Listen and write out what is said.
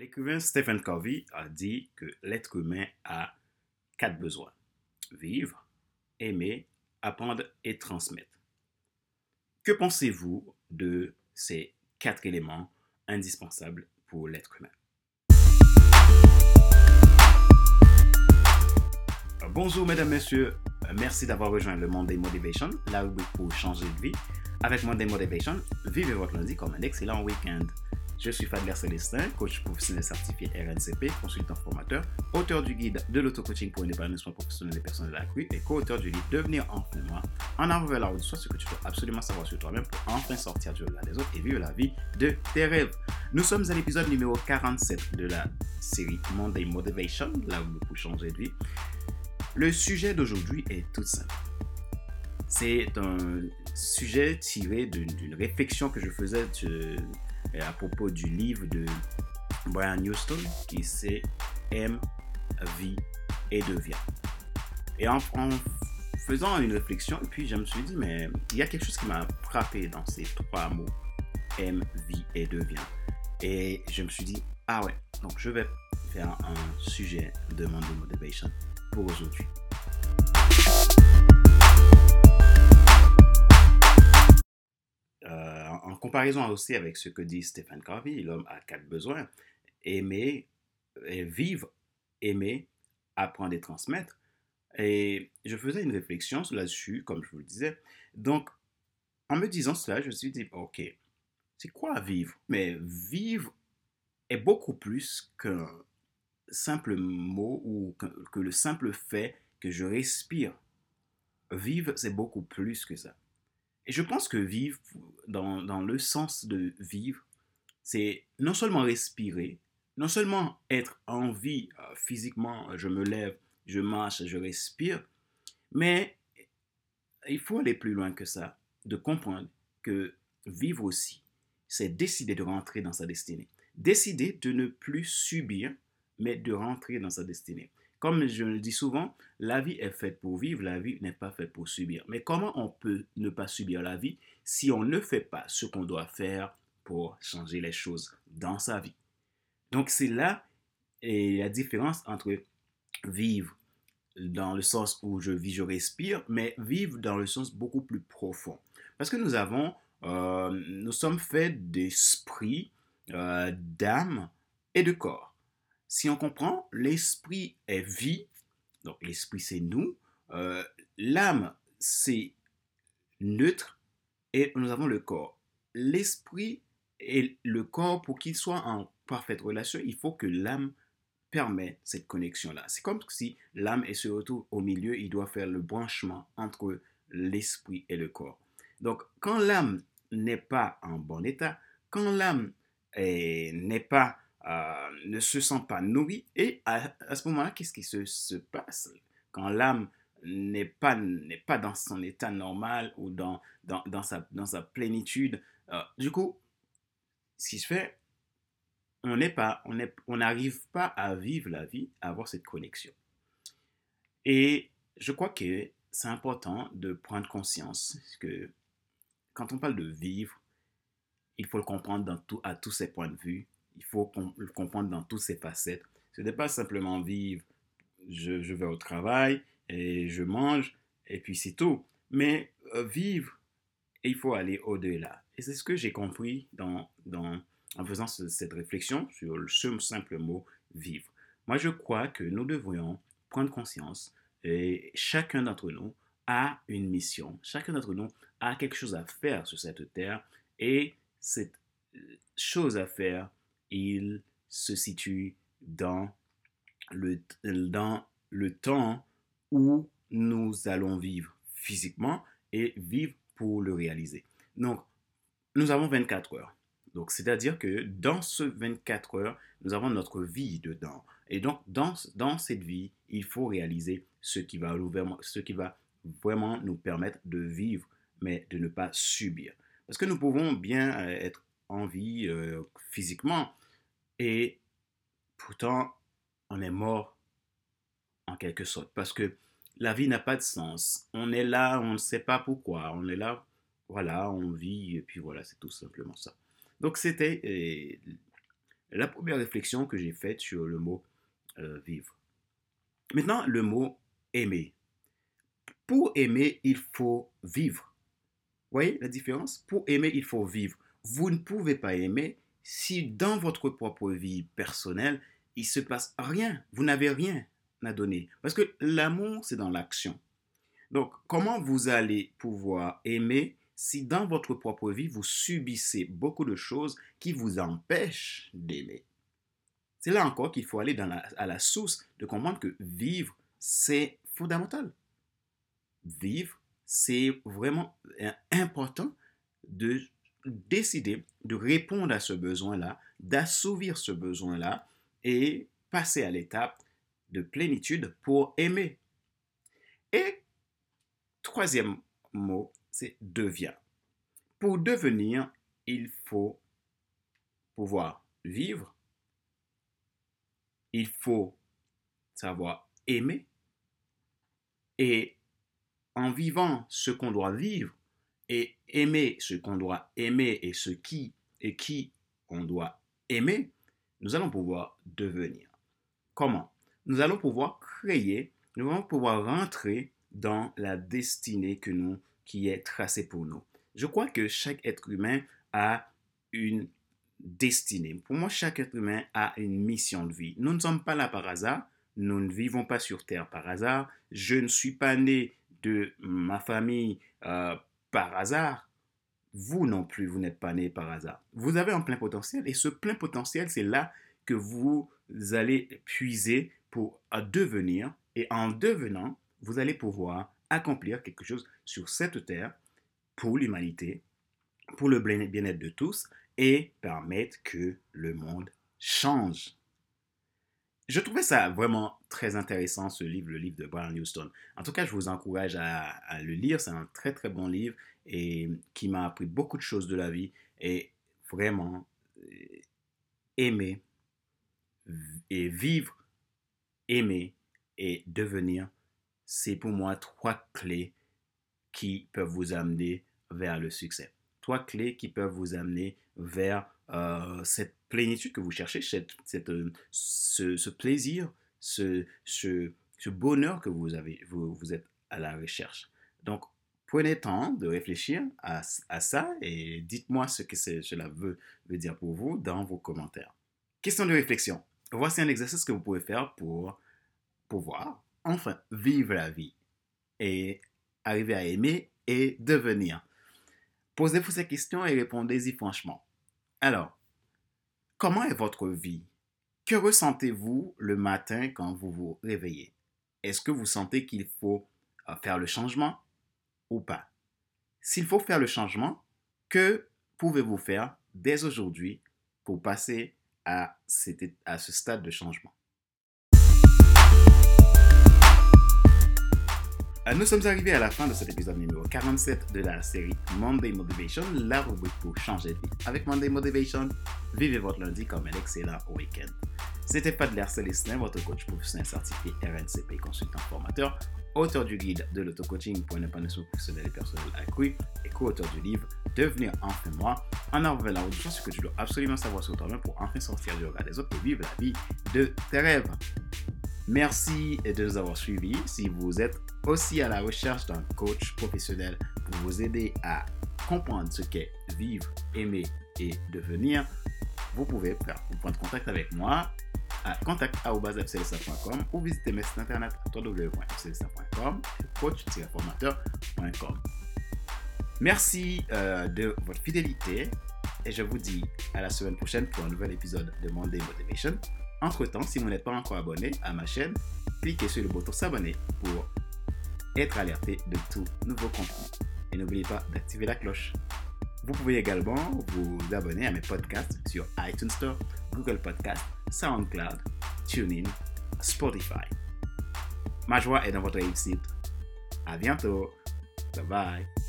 L'écrivain Stephen Covey a dit que l'être humain a quatre besoins. Vivre, aimer, apprendre et transmettre. Que pensez-vous de ces quatre éléments indispensables pour l'être humain? Bonjour mesdames, messieurs, merci d'avoir rejoint le Monday Motivation, là où pour changer de vie. Avec Monday Motivation, vivez votre lundi comme un excellent week-end. Je suis Fadler Célestin, coach professionnel certifié RNCP, consultant formateur, auteur du guide de l'auto-coaching pour une épanouissement professionnel des personnes de la rue et co-auteur du livre Devenir enfin moi, en avant vers la route, soit ce que tu dois absolument savoir sur toi-même pour enfin sortir du regard des autres et vivre la vie de tes rêves. Nous sommes à l'épisode numéro 47 de la série Monday Motivation, là où vous changer de vie. Le sujet d'aujourd'hui est tout simple. C'est un sujet tiré d'une réflexion que je faisais à propos du livre de Brian Houston qui c'est M, vie et devient. Et en, faisant une réflexion, puis je me suis dit, mais il y a quelque chose qui m'a frappé dans ces trois mots, M, vie et devient. Et je me suis dit, ah ouais, donc je vais faire un sujet de Monday Motivation pour aujourd'hui. Comparaison aussi avec ce que dit Stephen Covey, l'homme a quatre besoins aimer, vivre, aimer, apprendre et transmettre. Et je faisais une réflexion là-dessus, comme je vous le disais. Donc, en me disant cela, je me suis dit, ok, c'est quoi vivre? Mais vivre est beaucoup plus qu'un simple mot ou que, le simple fait que je respire. Vivre, c'est beaucoup plus que ça. Et je pense que vivre, dans, le sens de vivre, c'est non seulement respirer, non seulement être en vie euh, physiquement, je me lève, je marche, je respire, mais il faut aller plus loin que ça, de comprendre que vivre aussi, c'est décider de rentrer dans sa destinée, décider de ne plus subir mais de rentrer dans sa destinée. Comme je le dis souvent, la vie est faite pour vivre, la vie n'est pas faite pour subir. Mais comment on peut ne pas subir la vie si on ne fait pas ce qu'on doit faire pour changer les choses dans sa vie? Donc c'est là la différence entre vivre dans le sens où je vis, je respire, mais vivre dans le sens beaucoup plus profond. Parce que nous avons, euh, nous sommes faits d'esprit, euh, d'âme et de corps. Si on comprend, l'esprit est vie, donc l'esprit c'est nous, euh, l'âme c'est neutre et nous avons le corps. L'esprit et le corps, pour qu'ils soient en parfaite relation, il faut que l'âme permet cette connexion-là. C'est comme si l'âme est surtout au milieu, il doit faire le branchement entre l'esprit et le corps. Donc, quand l'âme n'est pas en bon état, quand l'âme n'est pas euh, ne se sent pas nourri. Et à, ce moment-là, qu'est-ce qui se, passe quand l'âme n'est pas, n'est pas dans son état normal ou dans, dans, dans, sa, dans sa plénitude? Euh, Du coup, ce qui se fait, on n'est pas, on on n'arrive pas à vivre la vie, à avoir cette connexion. Et je crois que c'est important de prendre conscience que quand on parle de vivre, il faut le comprendre dans tout, à tous ses points de vue, il faut le comprendre dans toutes ses facettes. Ce n'est pas simplement vivre, je, vais au travail et je mange et puis c'est tout. Mais euh, vivre, il faut aller au-delà. Et c'est ce que j'ai compris dans, dans, en faisant cette réflexion sur le simple mot vivre. Moi, je crois que nous devrions prendre conscience et chacun d'entre nous a une mission. Chacun d'entre nous a quelque chose à faire sur cette terre et cette euh, chose à faire, il se situe dans le, dans le temps où nous allons vivre physiquement et vivre pour le réaliser. Donc, nous avons 24 heures. Donc, c'est-à-dire que dans ce 24 heures, nous avons notre vie dedans. Et donc, dans, dans cette vie, il faut réaliser ce qui, va, ce qui va vraiment nous permettre de vivre, mais de ne pas subir. Parce que nous pouvons bien euh, être en vie euh, physiquement, et pourtant, on est mort en quelque sorte parce que la vie n'a pas de sens. On est là, on ne sait pas pourquoi. On est là, voilà, on vit et puis voilà, c'est tout simplement ça. Donc c'était la première réflexion que j'ai faite sur le mot euh, vivre. Maintenant, le mot aimer. Pour aimer, il faut vivre. Vous voyez la différence? Pour aimer, il faut vivre. Vous ne pouvez pas aimer si dans votre propre vie personnelle, il se passe rien. Vous n'avez rien à donner. Parce que l'amour, c'est dans l'action. Donc, comment vous allez pouvoir aimer si dans votre propre vie, vous subissez beaucoup de choses qui vous empêchent d'aimer? C'est là encore qu'il faut aller à la source de comprendre que vivre, c'est fondamental. Vivre, c'est vraiment important de décider de répondre à ce besoin-là, d'assouvir ce besoin-là et passer à l'étape de plénitude pour aimer. Et troisième mot, c'est devient. Pour devenir, il faut pouvoir vivre, il faut savoir aimer, et en vivant ce qu'on doit vivre et aimer ce qu'on doit aimer et ce qui et qui on doit aimer, nous allons pouvoir devenir. Comment? Nous allons pouvoir créer, nous allons pouvoir rentrer dans la destinée que nous, qui est tracée pour nous. Je crois que chaque être humain a une destinée. Pour moi, chaque être humain a une mission de vie. Nous ne sommes pas là par hasard. Nous ne vivons pas sur Terre par hasard. Je ne suis pas né de ma famille euh, par hasard. Vous non plus, vous n'êtes pas né par hasard. Vous avez un plein potentiel et ce plein potentiel, c'est là que vous allez puiser pour devenir et en devenant, vous allez pouvoir accomplir quelque chose sur cette terre pour l'humanité, pour le bien-être de tous et permettre que le monde change. Je trouvais ça vraiment très intéressant, ce livre, le livre de Brian Houston. En tout cas, je vous encourage à, le lire. C'est un très, très bon livre et qui m'a appris beaucoup de choses de la vie. Et vraiment, euh, aimer et vivre, aimer et devenir, c'est pour moi trois clés qui peuvent vous amener vers le succès. Trois clés qui peuvent vous amener vers euh, cette plénitude que vous cherchez, cette, euh, ce, plaisir, ce, ce, bonheur que vous avez, vous, êtes à la recherche. Donc, prenez le temps de réfléchir à, ça et dites-moi ce que cela veut dire pour vous dans vos commentaires. Question de réflexion. Voici un exercice que vous pouvez faire pour pouvoir enfin vivre la vie et arriver à aimer et devenir. Posez-vous ces questions et répondez-y franchement. Alors, comment est votre vie? Que ressentez-vous le matin quand vous vous réveillez? Est-ce que vous sentez qu'il faut euh, faire le changement ou pas? S'il faut faire le changement, que pouvez-vous faire dès aujourd'hui pour passer à, à ce stade de changement? Nous sommes arrivés à la fin de cet épisode numéro 47 de la série Monday Motivation, la rubrique pour changer de vie. Avec Monday Motivation, vivez votre lundi comme un excellent week-end. C'était Fadler Célestin, votre coach professionnel certifié RNCP, consultant formateur, auteur du guide de l'auto-coaching pour un épanouissement professionnel et personnel accru et co-auteur du livre Devenir enfin moi, en enlevant la route ce que tu dois absolument savoir sur toi-même pour enfin sortir du regard des autres et vivre la vie de tes rêves. Merci de nous avoir suivis. Si vous êtes aussi à la recherche d'un coach professionnel pour vous aider à comprendre ce qu'est vivre, aimer et devenir, vous pouvez prendre contact avec moi à contact.fclsa.com ou visiter mes sites internet www.fclsa.com coach-formateur.com. Merci euh, de votre fidélité et je vous dis à la semaine prochaine pour un nouvel épisode de Monday Motivation. Entre-temps, si vous n'êtes pas encore abonné à ma chaîne, cliquez sur le bouton s'abonner pour être alerté de tout nouveau contenu. Et n'oubliez pas d'activer la cloche. Vous pouvez également vous abonner à mes podcasts sur iTunes Store, Google Podcast, SoundCloud, TuneIn, Spotify. Ma joie est dans votre réussite. À bientôt. Bye bye.